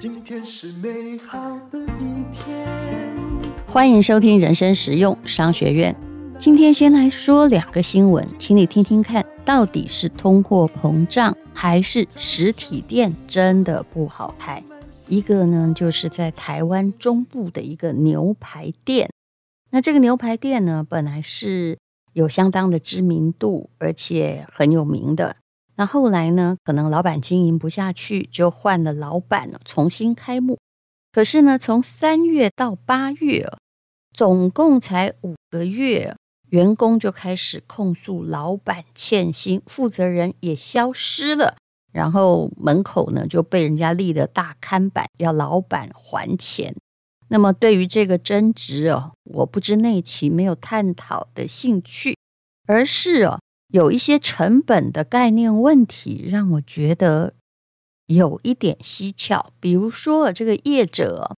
今天是美好的一天。欢迎收听人生实用商学院。今天先来说两个新闻，请你听听看，到底是通货膨胀还是实体店真的不好开？一个呢，就是在台湾中部的一个牛排店。那这个牛排店呢，本来是有相当的知名度，而且很有名的。那后来呢，可能老板经营不下去，就换了老板，重新开幕。可是呢，从三月到八月，总共才五个月，员工就开始控诉老板欠薪，负责人也消失了。然后门口呢就被人家立了大看板，要老板还钱。那么对于这个争执哦，我不知内情，没有探讨的兴趣，而是哦有一些成本的概念问题，让我觉得有一点蹊跷。比如说这个业者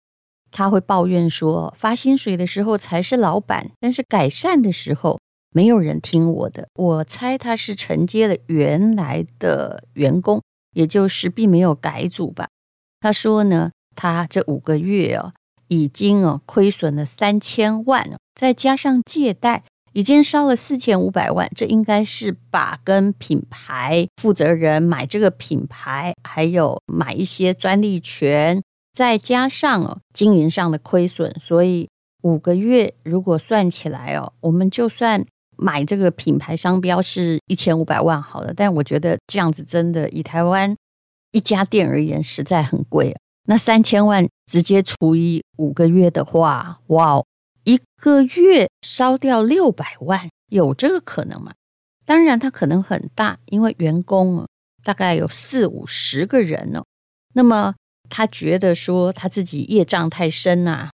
他会抱怨说，发薪水的时候才是老板，但是改善的时候没有人听我的。我猜他是承接了原来的员工。也就是并没有改组吧。他说呢，他这五个月哦，已经哦亏损了三千万，再加上借贷，已经烧了四千五百万。这应该是把跟品牌负责人买这个品牌，还有买一些专利权，再加上哦经营上的亏损，所以五个月如果算起来哦，我们就算。买这个品牌商标是一千五百万好了，但我觉得这样子真的以台湾一家店而言实在很贵。那三千万直接除以五个月的话，哇，一个月烧掉六百万，有这个可能吗？当然，他可能很大，因为员工大概有四五十个人呢。那么他觉得说他自己业障太深呐，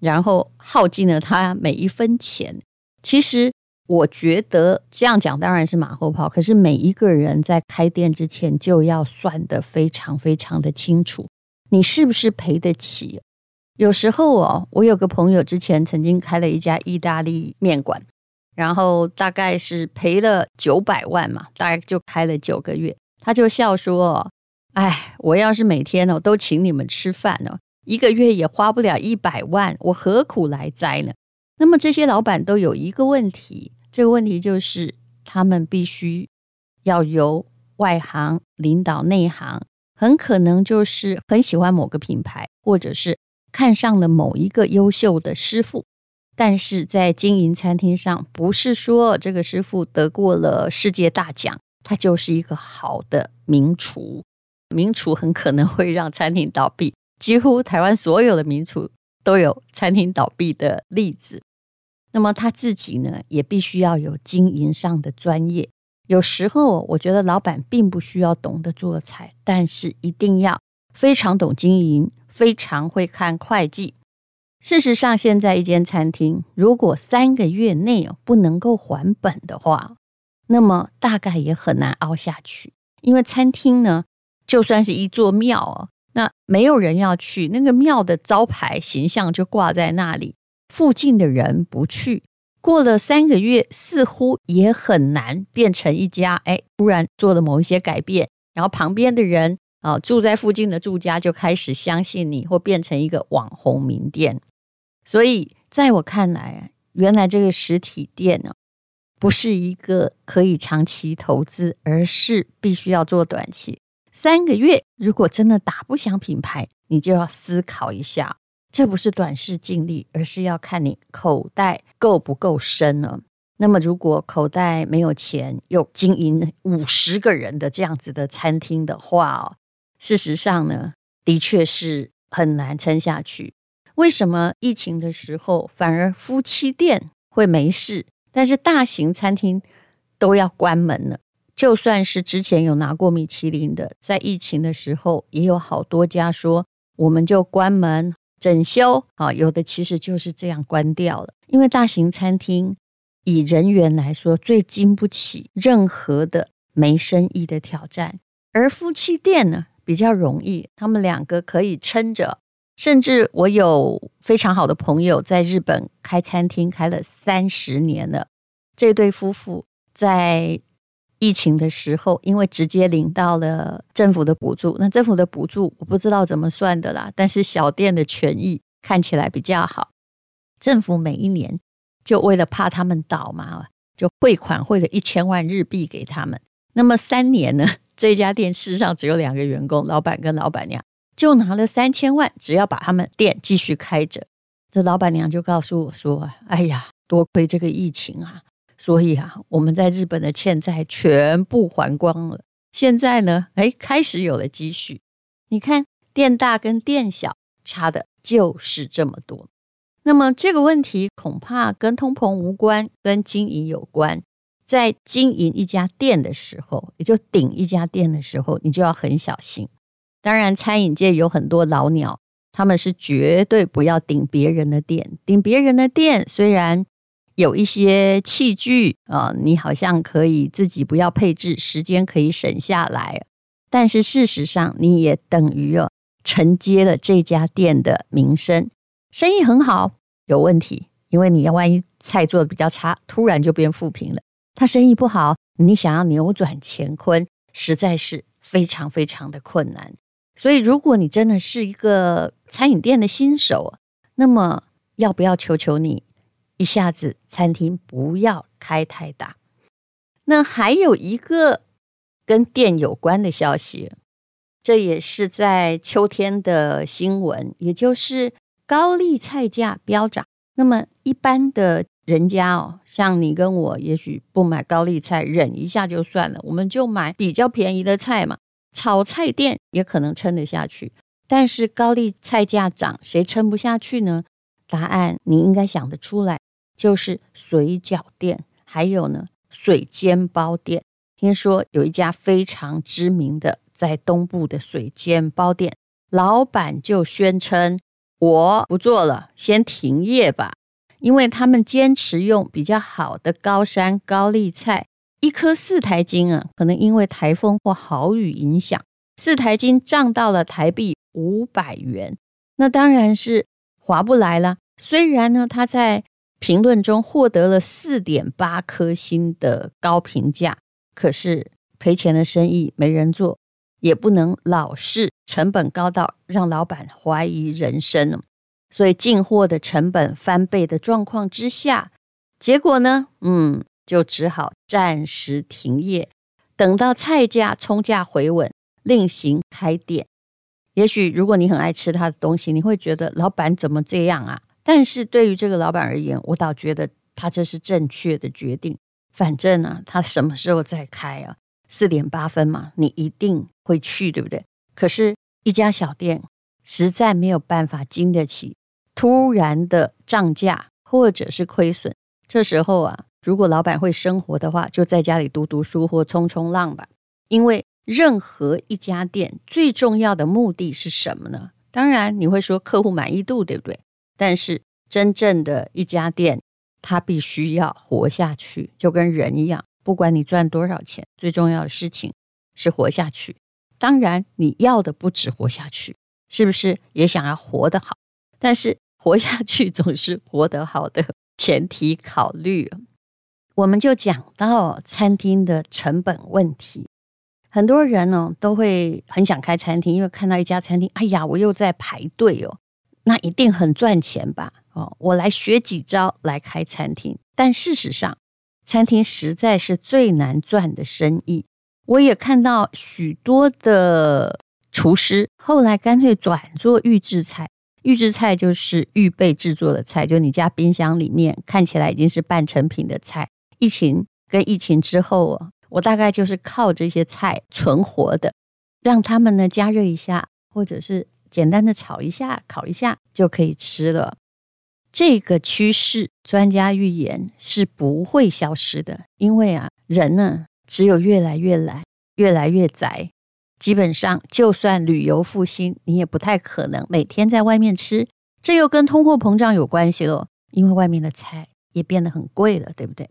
然后耗尽了他每一分钱。其实。我觉得这样讲当然是马后炮，可是每一个人在开店之前就要算得非常非常的清楚，你是不是赔得起？有时候哦，我有个朋友之前曾经开了一家意大利面馆，然后大概是赔了九百万嘛，大概就开了九个月，他就笑说：“哎，我要是每天哦都请你们吃饭哦，一个月也花不了一百万，我何苦来哉呢？”那么这些老板都有一个问题。这个问题就是，他们必须要由外行领导内行，很可能就是很喜欢某个品牌，或者是看上了某一个优秀的师傅，但是在经营餐厅上，不是说这个师傅得过了世界大奖，他就是一个好的名厨。名厨很可能会让餐厅倒闭，几乎台湾所有的名厨都有餐厅倒闭的例子。那么他自己呢，也必须要有经营上的专业。有时候，我觉得老板并不需要懂得做菜，但是一定要非常懂经营，非常会看会计。事实上，现在一间餐厅如果三个月内不能够还本的话，那么大概也很难熬下去。因为餐厅呢，就算是一座庙哦，那没有人要去，那个庙的招牌形象就挂在那里。附近的人不去，过了三个月，似乎也很难变成一家哎，突然做了某一些改变，然后旁边的人啊，住在附近的住家就开始相信你，或变成一个网红名店。所以，在我看来，原来这个实体店呢，不是一个可以长期投资，而是必须要做短期。三个月，如果真的打不响品牌，你就要思考一下。这不是短视尽力，而是要看你口袋够不够深呢？那么，如果口袋没有钱，又经营五十个人的这样子的餐厅的话哦，事实上呢，的确是很难撑下去。为什么疫情的时候反而夫妻店会没事，但是大型餐厅都要关门了？就算是之前有拿过米其林的，在疫情的时候也有好多家说，我们就关门。整修啊，有的其实就是这样关掉了。因为大型餐厅以人员来说，最经不起任何的没生意的挑战，而夫妻店呢比较容易，他们两个可以撑着。甚至我有非常好的朋友在日本开餐厅，开了三十年了。这对夫妇在疫情的时候，因为直接领到了政府的补助，那政府的补助我不知道怎么算的啦，但是小店的权益看起来比较好。政府每一年就为了怕他们倒嘛，就汇款汇了一千万日币给他们。那么三年呢，这家店事实上只有两个员工，老板跟老板娘，就拿了三千万，只要把他们店继续开着。这老板娘就告诉我说：“哎呀，多亏这个疫情啊。”所以啊，我们在日本的欠债全部还光了。现在呢，哎，开始有了积蓄。你看，店大跟店小差的就是这么多。那么这个问题恐怕跟通膨无关，跟经营有关。在经营一家店的时候，也就顶一家店的时候，你就要很小心。当然，餐饮界有很多老鸟，他们是绝对不要顶别人的店。顶别人的店，虽然。有一些器具啊，你好像可以自己不要配置，时间可以省下来。但是事实上，你也等于哦承接了这家店的名声，生意很好，有问题，因为你要万一菜做的比较差，突然就变负评了。他生意不好，你想要扭转乾坤，实在是非常非常的困难。所以，如果你真的是一个餐饮店的新手，那么要不要求求你？一下子餐厅不要开太大。那还有一个跟店有关的消息，这也是在秋天的新闻，也就是高丽菜价飙涨。那么一般的人家哦，像你跟我，也许不买高丽菜，忍一下就算了，我们就买比较便宜的菜嘛。炒菜店也可能撑得下去，但是高丽菜价涨，谁撑不下去呢？答案你应该想得出来。就是水饺店，还有呢水煎包店。听说有一家非常知名的在东部的水煎包店，老板就宣称：“我不做了，先停业吧。”因为他们坚持用比较好的高山高丽菜，一颗四台斤啊，可能因为台风或豪雨影响，四台斤涨到了台币五百元，那当然是划不来了。虽然呢，他在评论中获得了四点八颗星的高评价，可是赔钱的生意没人做，也不能老是成本高到让老板怀疑人生。所以进货的成本翻倍的状况之下，结果呢，嗯，就只好暂时停业，等到菜价、葱价回稳，另行开店。也许如果你很爱吃他的东西，你会觉得老板怎么这样啊？但是对于这个老板而言，我倒觉得他这是正确的决定。反正呢，他什么时候再开啊？四点八分嘛，你一定会去，对不对？可是，一家小店实在没有办法经得起突然的涨价或者是亏损。这时候啊，如果老板会生活的话，就在家里读读书或冲冲浪吧。因为任何一家店最重要的目的是什么呢？当然，你会说客户满意度，对不对？但是，真正的一家店，它必须要活下去，就跟人一样。不管你赚多少钱，最重要的事情是活下去。当然，你要的不止活下去，是不是也想要活得好？但是，活下去总是活得好的前提考虑。我们就讲到餐厅的成本问题。很多人呢都会很想开餐厅，因为看到一家餐厅，哎呀，我又在排队哦。那一定很赚钱吧？哦，我来学几招来开餐厅。但事实上，餐厅实在是最难赚的生意。我也看到许多的厨师后来干脆转做预制菜。预制菜就是预备制作的菜，就你家冰箱里面看起来已经是半成品的菜。疫情跟疫情之后啊，我大概就是靠这些菜存活的，让他们呢加热一下，或者是。简单的炒一下、烤一下就可以吃了。这个趋势，专家预言是不会消失的，因为啊，人呢只有越来越懒、越来越宅。基本上，就算旅游复兴，你也不太可能每天在外面吃。这又跟通货膨胀有关系了，因为外面的菜也变得很贵了，对不对？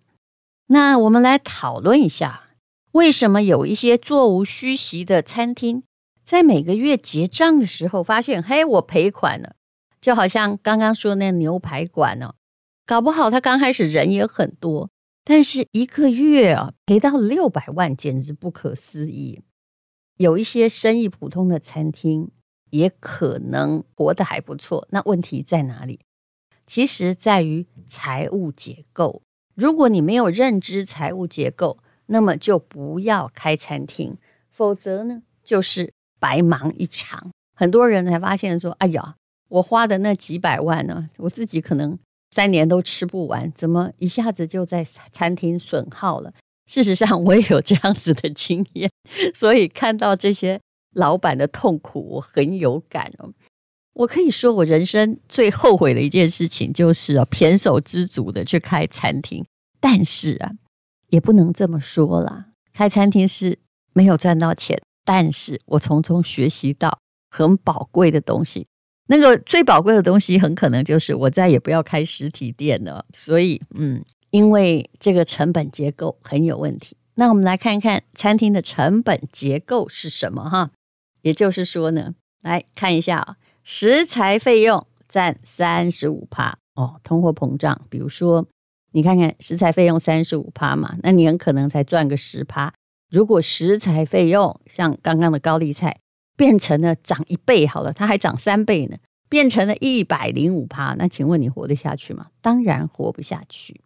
那我们来讨论一下，为什么有一些座无虚席的餐厅，在每个月结账的时候，发现嘿，我赔款了，就好像刚刚说那牛排馆哦，搞不好他刚开始人也很多，但是一个月啊赔到六百万，简直不可思议。有一些生意普通的餐厅也可能活得还不错，那问题在哪里？其实在于财务结构。如果你没有认知财务结构，那么就不要开餐厅，否则呢，就是白忙一场。很多人才发现说：“哎呀，我花的那几百万呢，我自己可能三年都吃不完，怎么一下子就在餐厅损耗了？”事实上，我也有这样子的经验，所以看到这些老板的痛苦，我很有感哦。我可以说，我人生最后悔的一件事情就是啊，胼手知足的去开餐厅。但是啊，也不能这么说啦。开餐厅是没有赚到钱，但是我从中学习到很宝贵的东西。那个最宝贵的东西，很可能就是我再也不要开实体店了。所以，嗯，因为这个成本结构很有问题。那我们来看一看餐厅的成本结构是什么哈？也就是说呢，来看一下啊。食材费用占三十五趴哦，通货膨胀。比如说，你看看食材费用三十五趴嘛，那你很可能才赚个十趴。如果食材费用像刚刚的高丽菜变成了涨一倍好了，它还涨三倍呢，变成了一百零五趴，那请问你活得下去吗？当然活不下去。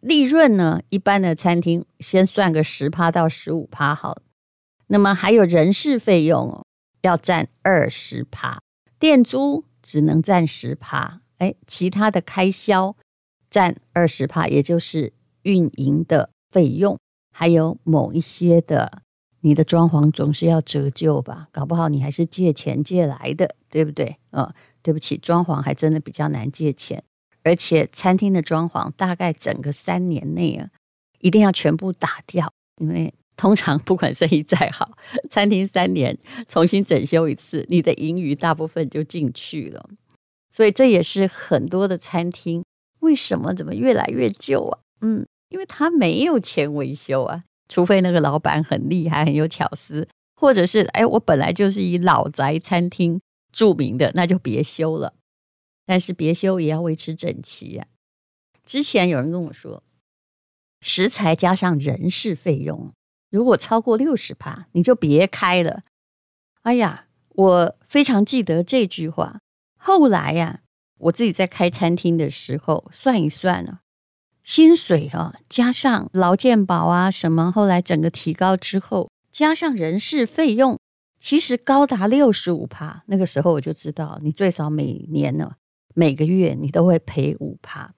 利润呢？一般的餐厅先算个十趴到十五趴好了，那么还有人事费用哦，要占二十趴。店租只能占十趴，哎，其他的开销占二十趴，也就是运营的费用，还有某一些的，你的装潢总是要折旧吧？搞不好你还是借钱借来的，对不对？哦，对不起，装潢还真的比较难借钱，而且餐厅的装潢大概整个三年内啊，一定要全部打掉，因为。通常不管生意再好，餐厅三年重新整修一次，你的盈余大部分就进去了。所以这也是很多的餐厅为什么怎么越来越旧啊？嗯，因为他没有钱维修啊，除非那个老板很厉害、很有巧思，或者是哎，我本来就是以老宅餐厅著名的，那就别修了。但是别修也要维持整齐啊。之前有人跟我说，食材加上人事费用。如果超过六十趴，你就别开了。哎呀，我非常记得这句话。后来呀、啊，我自己在开餐厅的时候算一算啊，薪水啊加上劳健保啊什么，后来整个提高之后，加上人事费用，其实高达六十五趴。那个时候我就知道，你最少每年呢，每个月你都会赔五趴。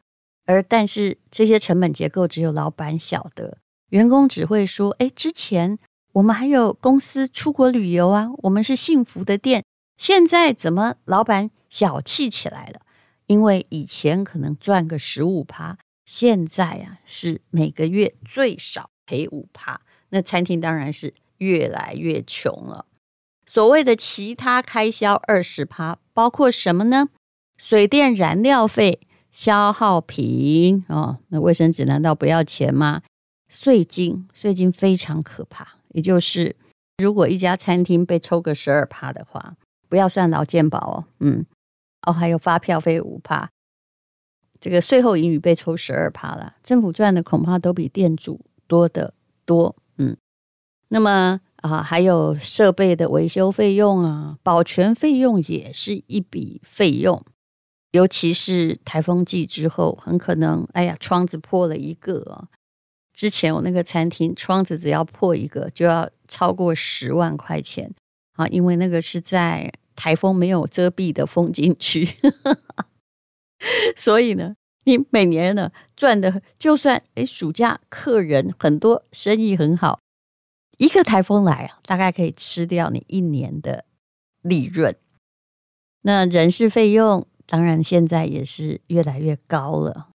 而但是这些成本结构只有老板晓得。员工只会说：“哎，之前我们还有公司出国旅游啊，我们是幸福的店。现在怎么老板小气起来了？因为以前可能赚个十五趴，现在啊是每个月最少赔五趴。那餐厅当然是越来越穷了。所谓的其他开销二十趴，包括什么呢？水电燃料费、消耗品哦，那卫生纸难道不要钱吗？”税金，税金非常可怕。也就是，如果一家餐厅被抽个十二趴的话，不要算劳健保哦，嗯，哦，还有发票费五趴，这个税后盈余被抽十二趴了，政府赚的恐怕都比店主多得多，嗯。那么啊，还有设备的维修费用啊，保全费用也是一笔费用，尤其是台风季之后，很可能，哎呀，窗子破了一个啊。之前我那个餐厅窗子只要破一个就要超过十万块钱啊，因为那个是在台风没有遮蔽的风景区，所以呢，你每年呢赚的就算诶暑假客人很多，生意很好，一个台风来啊，大概可以吃掉你一年的利润。那人事费用当然现在也是越来越高了，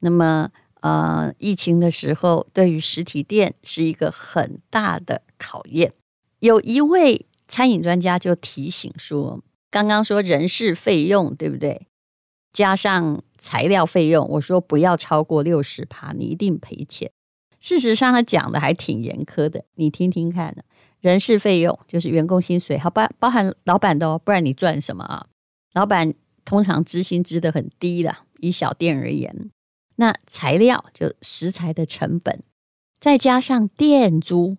那么。呃，疫情的时候，对于实体店是一个很大的考验。有一位餐饮专家就提醒说，刚刚说人事费用对不对？加上材料费用，我说不要超过六十趴，你一定赔钱。事实上，他讲的还挺严苛的，你听听看呢。人事费用就是员工薪水，好包包含老板的哦，不然你赚什么啊？老板通常支薪支的很低的，以小店而言。那材料就食材的成本，再加上店租，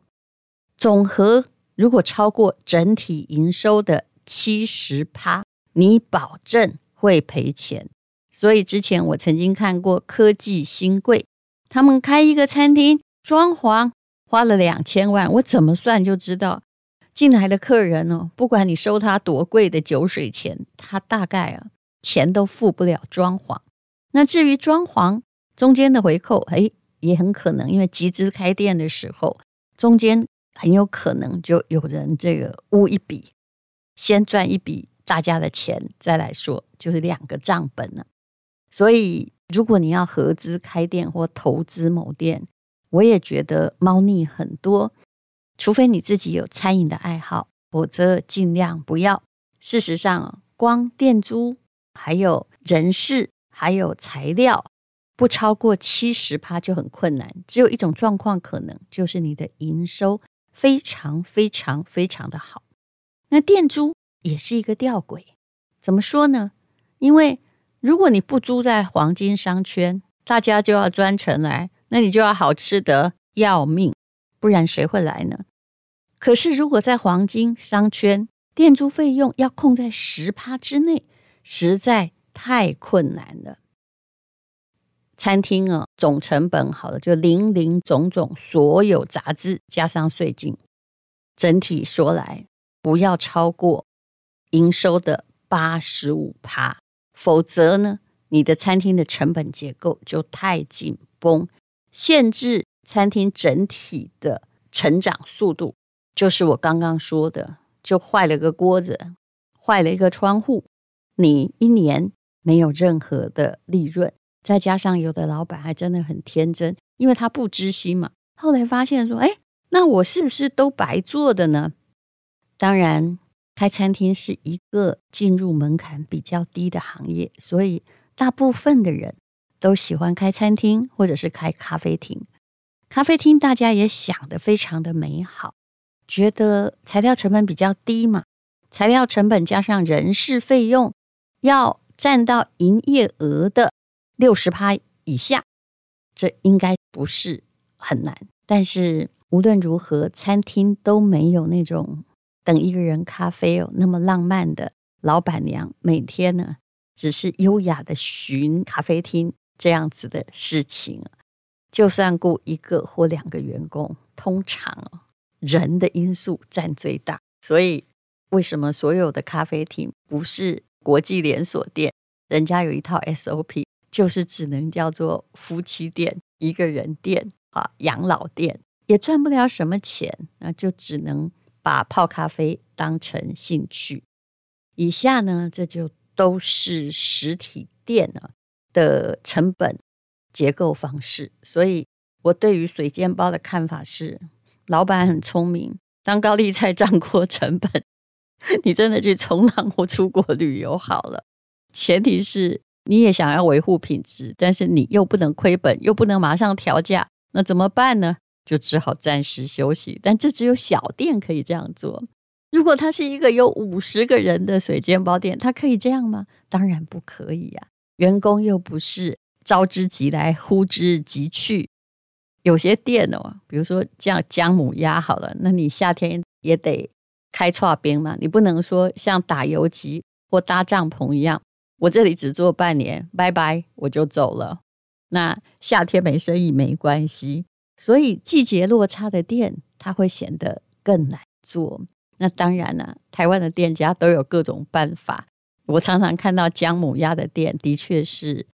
总和如果超过整体营收的七十趴，你保证会赔钱。所以之前我曾经看过科技新贵，他们开一个餐厅，装潢花了两千万，我怎么算就知道进来的客人哦，不管你收他多贵的酒水钱，他大概啊钱都付不了装潢。那至于装潢中间的回扣，哎，也很可能，因为集资开店的时候，中间很有可能就有人这个污一笔，先赚一笔大家的钱，再来说就是两个账本了。所以，如果你要合资开店或投资某店，我也觉得猫腻很多，除非你自己有餐饮的爱好，否则尽量不要。事实上，光店租还有人事。还有材料不超过七十趴就很困难，只有一种状况可能，就是你的营收非常非常非常的好。那店租也是一个吊诡，怎么说呢？因为如果你不租在黄金商圈，大家就要专程来，那你就要好吃得要命，不然谁会来呢？可是如果在黄金商圈，店租费用要控在十趴之内，实在。太困难了。餐厅啊，总成本好了，就零零总总所有杂支加上税金，整体说来不要超过营收的八十五趴，否则呢，你的餐厅的成本结构就太紧绷，限制餐厅整体的成长速度。就是我刚刚说的，就坏了个锅子，坏了一个窗户，你一年。没有任何的利润，再加上有的老板还真的很天真，因为他不知心嘛。后来发现说，哎，那我是不是都白做的呢？当然，开餐厅是一个进入门槛比较低的行业，所以大部分的人都喜欢开餐厅或者是开咖啡厅。咖啡厅大家也想得非常的美好，觉得材料成本比较低嘛，材料成本加上人事费用要。占到营业额的六十趴以下，这应该不是很难。但是无论如何，餐厅都没有那种等一个人咖啡哦那么浪漫的老板娘每天呢只是优雅的巡咖啡厅这样子的事情。就算雇一个或两个员工，通常人的因素占最大。所以为什么所有的咖啡厅不是？国际连锁店，人家有一套 SOP，就是只能叫做夫妻店、一个人店啊，养老店也赚不了什么钱，那就只能把泡咖啡当成兴趣。以下呢，这就都是实体店呢的成本结构方式。所以我对于水煎包的看法是，老板很聪明，当高利菜涨过成本。你真的去冲浪或出国旅游好了，前提是你也想要维护品质，但是你又不能亏本，又不能马上调价，那怎么办呢？就只好暂时休息。但这只有小店可以这样做。如果它是一个有五十个人的水煎包店，它可以这样吗？当然不可以呀，员工又不是招之即来，呼之即去。有些店哦，比如说叫姜母鸭好了，那你夏天也得。开剉冰嘛，你不能说像打游击或搭帐篷一样，我这里只做半年，拜拜，我就走了。那夏天没生意没关系，所以季节落差的店，它会显得更难做。那当然了，台湾的店家都有各种办法。我常常看到姜母鸭的店，的确是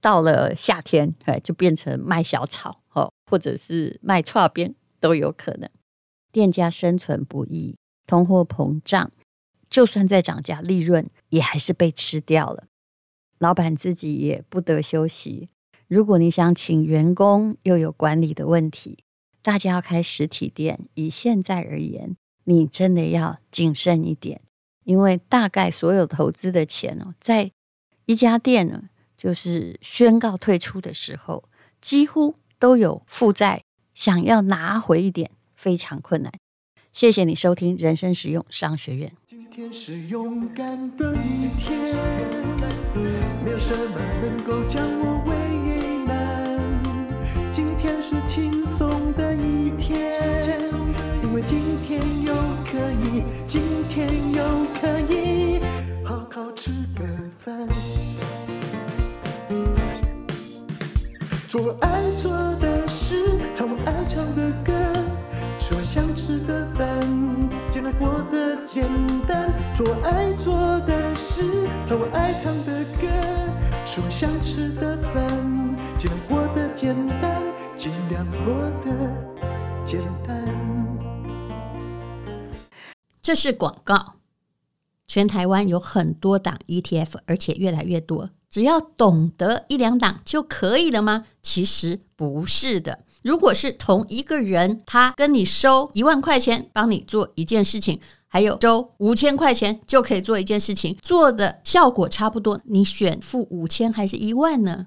到了夏天，哎，就变成卖小炒，哦，或者是卖剉冰都有可能。店家生存不易。通货膨胀，就算再涨价，利润也还是被吃掉了。老板自己也不得休息。如果你想请员工，又有管理的问题，大家要开实体店，以现在而言，你真的要谨慎一点，因为大概所有投资的钱哦，在一家店呢，就是宣告退出的时候，几乎都有负债，想要拿回一点，非常困难。谢谢你收听人生实用商学院。今天是勇敢的一天，没有什么能够将我做我爱做的事，唱我爱唱的歌，吃我想吃的饭，尽量过得简单。做我爱做的事，唱我爱唱的歌，吃我想吃的饭，尽量过得简单，尽量过得简单。这是广告。全台湾有很多档 ETF，而且越来越多。只要懂得一两档就可以了吗？其实不是的。如果是同一个人，他跟你收一万块钱，帮你做一件事情。还有收五千块钱就可以做一件事情，做的效果差不多，你选付五千还是一万呢？